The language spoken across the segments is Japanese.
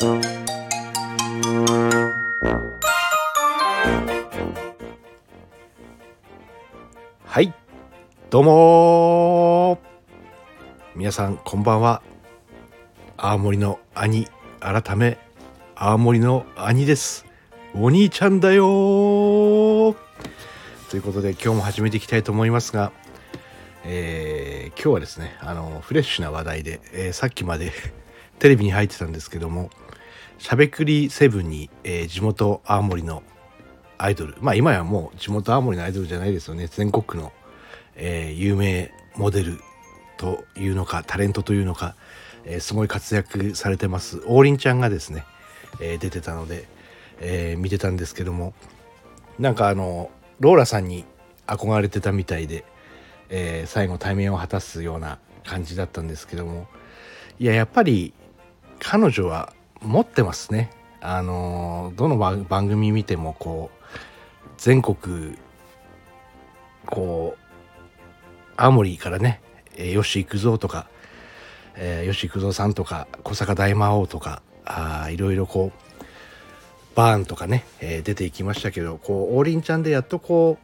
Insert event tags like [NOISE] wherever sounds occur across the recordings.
はい。どうも皆さんこんばんは。青森の兄改め青森の兄です。お兄ちゃんだよということで今日も始めていきたいと思いますが、えー、今日はですねあのフレッシュな話題で、えー、さっきまで [LAUGHS] テレビに入ってたんですけどもしゃべくりセブンに、えー、地元青森のアイドル。まあ今やもう地元青森のアイドルじゃないですよね。全国の、えー、有名モデルというのかタレントというのか、えー、すごい活躍されてます。王林ちゃんがですね、えー、出てたので、えー、見てたんですけどもなんかあのローラさんに憧れてたみたいで、えー、最後対面を果たすような感じだったんですけどもいややっぱり彼女は持ってますね。あのどの番組見てもこう全国こう青森からね吉幾三とか、えー、吉幾三さんとか小坂大魔王とかあいろいろこうバーンとかね、えー、出ていきましたけどこう王林ちゃんでやっとこ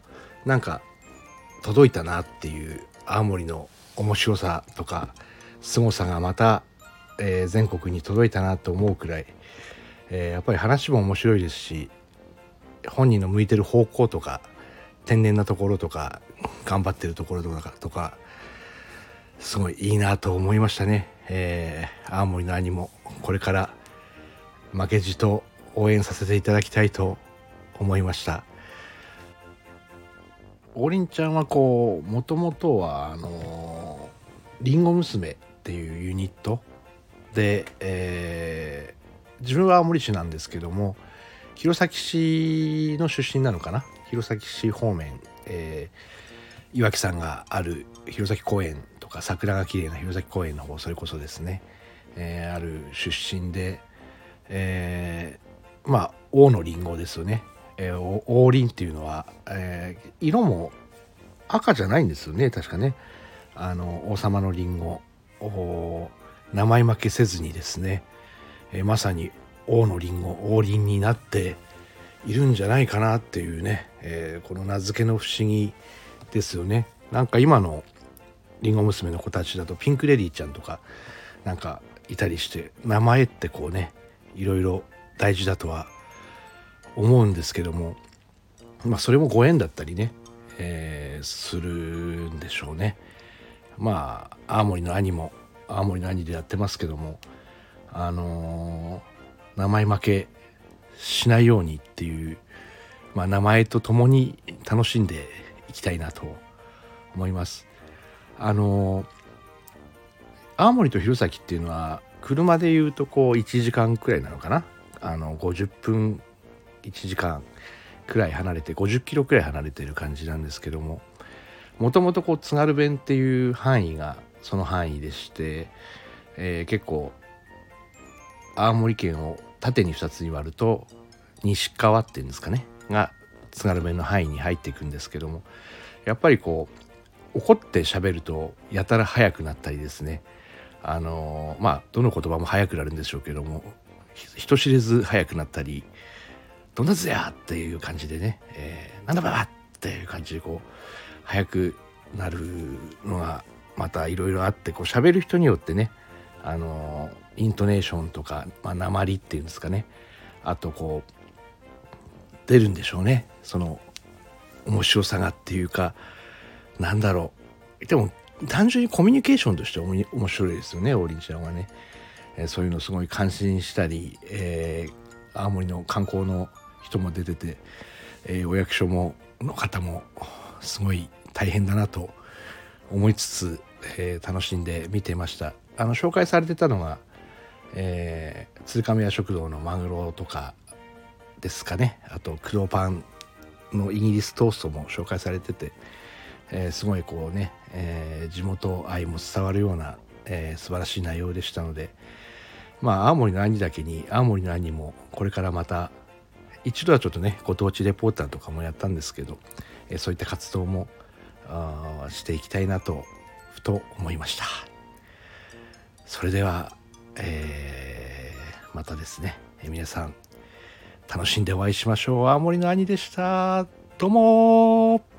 うなんか届いたなっていう青森の面白さとか凄さがまた、えー、全国に届いたなと思うくらい、えー、やっぱり話も面白いですし本人の向いてる方向とか天然なところとか頑張ってるところとかとかすごいいいなと思いましたね、えー、青森の兄もこれから負けじと応援させていただきたいと思いました。王林ちゃんはこうもともとはあのりんご娘っていうユニットで、えー、自分は青森市なんですけども弘前市の出身なのかな？弘前市方面、えー、岩木さんがある弘前公園とか桜が綺麗な弘前公園の方それこそですね、えー、ある出身で、えー、まあ王のりんごですよね、えー、王林っていうのは、えー、色も赤じゃないんですよね確かね。あの王様のりんご名前負けせずにですね、え、まさに王のりんご王林になっているんじゃないかなっていうね、えー、この名付けの不思議ですよね。なんか今のりんご娘の子たちだとピンクレディーちゃんとかなんかいたりして名前ってこうねいろいろ大事だとは思うんですけどもまあそれもご縁だったりね、えー、するんでしょうね。まあ青森の兄も青森の兄でやってますけどもあのー名前負けしないようにっていう、まあ、名前と共に楽しんでいきたいなと思います。あの青森と弘前っていうのは車でいうとこう1時間くらいなのかな？あの50分1時間くらい離れて50キロくらい離れてる感じなんですけどももともとこう津軽弁っていう範囲がその範囲でして、えー、結構青森県を縦に2つに割ると西川っていうんですかねが津軽弁の範囲に入っていくんですけどもやっぱりこう怒って喋るとやたら速くなったりですねあのまあどの言葉も速くなるんでしょうけども人知れず速くなったり「どんなずや!」っていう感じでね「えー、なんだばば!」っていう感じでこう速くなるのがまたいろいろあってこう喋る人によってねあのイントネーションとか、まあ、鉛っていうんですかね。あとこう出るんでしょうね。その面白さがっていうかなんだろう。でも単純にコミュニケーションとして面白いですよね王林ちゃんはね、えー、そういうのすごい感心したり、えー、青森の観光の人も出てて、えー、お役所もの方もすごい大変だなと思いつつ、えー、楽しんで見てました。あの紹介されてたのがえー、鶴亀屋食堂のマグロとかですかね。あと黒パンのイギリストーストも紹介されてて、えー、すごいこうね、えー、地元愛も伝わるような、えー、素晴らしい内容でしたのでまあ青森の兄だけに青森の兄もこれからまた一度はちょっとねご当地レポーターとかもやったんですけど、え、そういった活動もしていきたいなとふと思いました。それではえー、またですね、え皆さん楽しんでお会いしましょう。青森の兄でした。どうも